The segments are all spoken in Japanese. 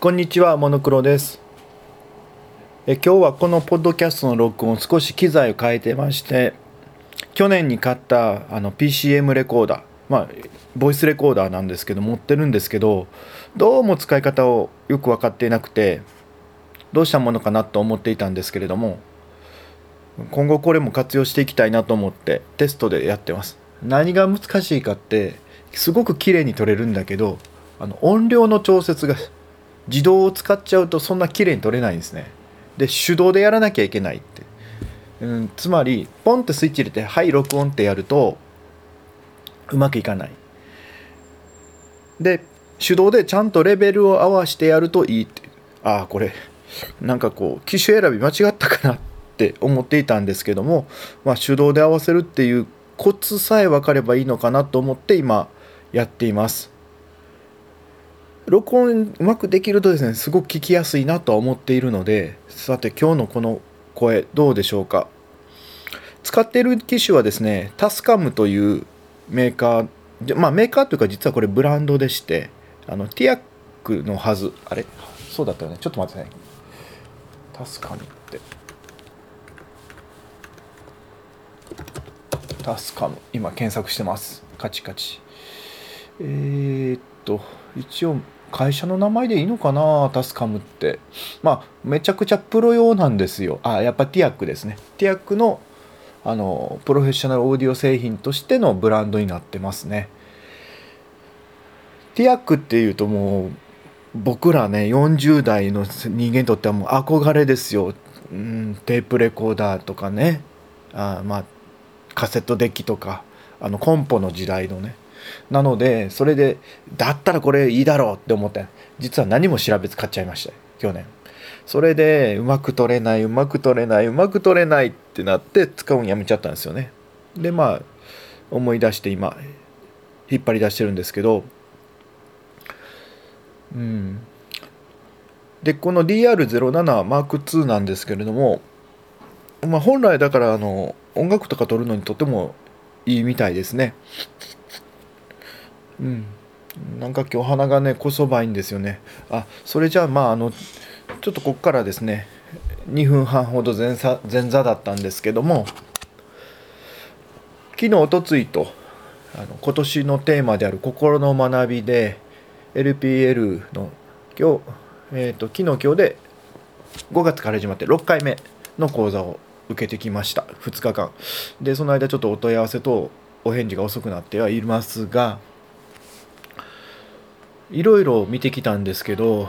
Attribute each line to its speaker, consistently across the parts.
Speaker 1: こんにちは、モノクロです。え今日はこのポッドキャストの録音少し機材を変えてまして、去年に買ったあの PCM レコーダー、まあ、ボイスレコーダーなんですけど、持ってるんですけど、どうも使い方をよく分かっていなくて、どうしたものかなと思っていたんですけれども、今後これも活用していきたいなと思ってテストでやってます。何が難しいかって、すごく綺麗に撮れるんだけど、あの音量の調節が自動を使っちゃうとそんな綺麗に撮れないんですね。で手動でやらなきゃいけないって、うん、つまりポンってスイッチ入れて「はい録音」ってやるとうまくいかない。で手動でちゃんとレベルを合わせてやるといいって。ああこれなんかこう機種選び間違ったかなって思っていたんですけども、まあ、手動で合わせるっていうコツさえ分かればいいのかなと思って今やっています。録音うまくできるとですねすごく聞きやすいなとは思っているのでさて今日のこの声どうでしょうか。使っている機種はですねタスカムというメーカーまあメーカーというか実はこれブランドでしてあのティアックのはず。あれ？そうだったよね。ちょっと待ってね。タスカムって。タスカム。今検索してます。カチカチ。えー、っと一応会社の名前でいいのかなタスカムって。まあめちゃくちゃプロ用なんですよ。あやっぱティアックですね。ティアックのあのプロフェッショナルオーディオ製品としてのブランドになってますね。ティアックっていうともう僕らね40代の人間にとってはもう憧れですよ、うん、テープレコーダーとかね。あまあカセットデッキとかあのコンポの時代のね。なのでそれでだったらこれいいだろうって思って実は何も調べず買っちゃいました去年。それでうまく取れないうまく取れないうまく取れないってなって使うのやめちゃったんですよね。でまあ思い出して今引っ張り出してるんですけどうん。でこの DR07M2 なんですけれどもまあ本来だからあの音楽とか撮るのにとてもいいみたいですね。うん、なんか今日鼻がねこそばいんですよね。あそれじゃあまああのちょっとここからですね2分半ほど前座前座だったんですけども昨日おとついとあの今年のテーマである心の学びで LPL の今日、えーと、昨日今日で5月から始まって6回目の講座を受けてきました。2日間。でその間ちょっとお問い合わせとお返事が遅くなってはいますがいろいろ見てきたんですけど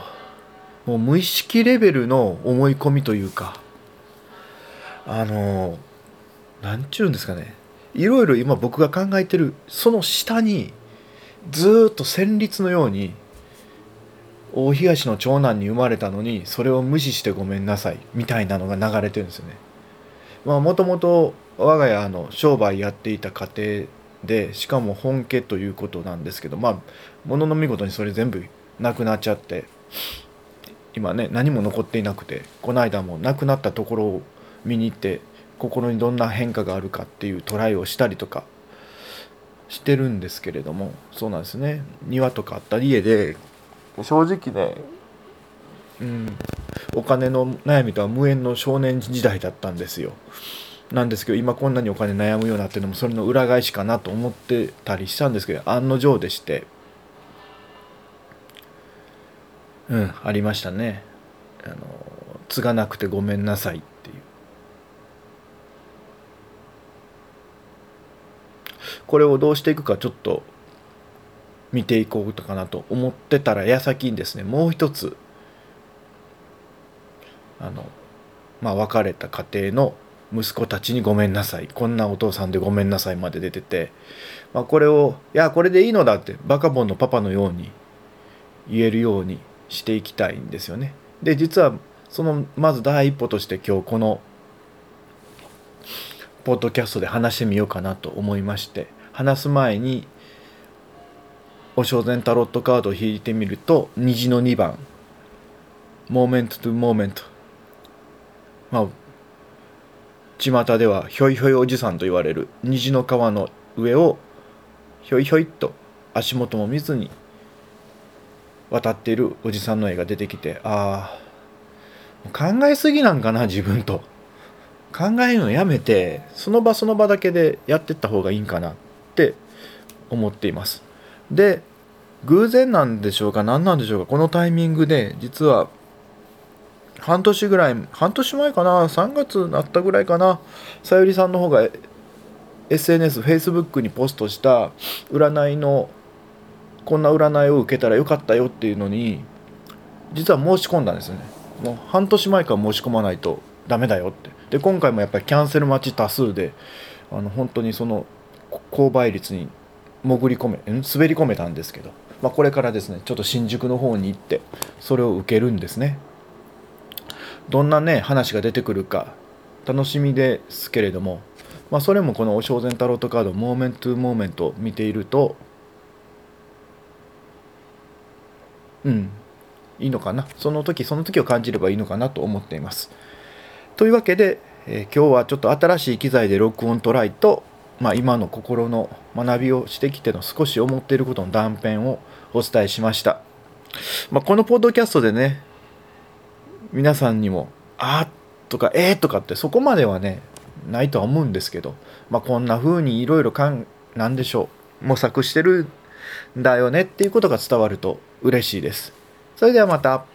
Speaker 1: もう無意識レベルの思い込みというかあの何ちゅうんですかねいろいろ今僕が考えてるその下にずっと旋律のように大東の長男に生まれたのにそれを無視してごめんなさいみたいなのが流れてるんですよね。まあもともと我が家の商売やっていた家庭でしかも本家ということなんですけどまあものの見事にそれ全部なくなっちゃって今ね何も残っていなくてこの間もなくなったところを見に行って心にどんな変化があるかっていうトライをしたりとかしてるんですけれどもそうなんですね庭とかあった家で正直ねうんお金の悩みとは無縁の少年時代だったんですよ。なんですけど今こんなにお金悩むようになってるのもそれの裏返しかなと思ってたりしたんですけど案の定でしてうんありましたね。あの継がなくてごめんなさいっていう。これをどうしていくかちょっと見ていこうかなと思ってたら矢先にですね。もう一つあのまあ別れた家庭の息子たちにごめんなさい。こんなお父さんでごめんなさいまで出てて、まあ、これをいやこれでいいのだってバカボンのパパのように言えるようにしていきたいんですよね。で実はそのまず第一歩として今日このポッドキャストで話してみようかなと思いまして話す前に OSHO禅タロットカードを引いてみると虹の2番「 Moment to Moment」まあ巷ではひょいひょいおじさんと言われる虹の川の上をひょいひょいっと足元も見ずに渡っているおじさんの絵が出てきてああ考えすぎなんかな自分と。考えるのやめてその場その場だけでやってった方がいいんかなって思っています。で偶然なんでしょうか何なんでしょうかこのタイミングで実は半年ぐらい半年前かな？3月になったぐらいかな？さゆりさんの方が SNS、Facebook にポストした占いのこんな占いを受けたらよかったよっていうのに実は申し込んだんですよね。もう半年前から申し込まないとダメだよって。で今回もやっぱりキャンセル待ち多数であの本当にその購買率に潜り込め滑り込めたんですけど、まあ、これからですねちょっと新宿の方に行ってそれを受けるんですね。どんなね話が出てくるか楽しみですけれども、まあ、それもこの「 OSHO禅タロットカード Moment to Moment」見ているとうんいいのかな。その時その時を感じればいいのかなと思っています。というわけで、えー、今日はちょっと新しい機材で録音トライと、まあ、今の心の学びをしてきての少し思っていることの断片をお伝えしました、まあ、このポッドキャストでね皆さんにも「あ」とか「えー」とかってそこまではねないとは思うんですけど、まあ、こんな風にいろいろかんなんでしょう模索してるんだよねっていうことが伝わると嬉しいです。それではまた。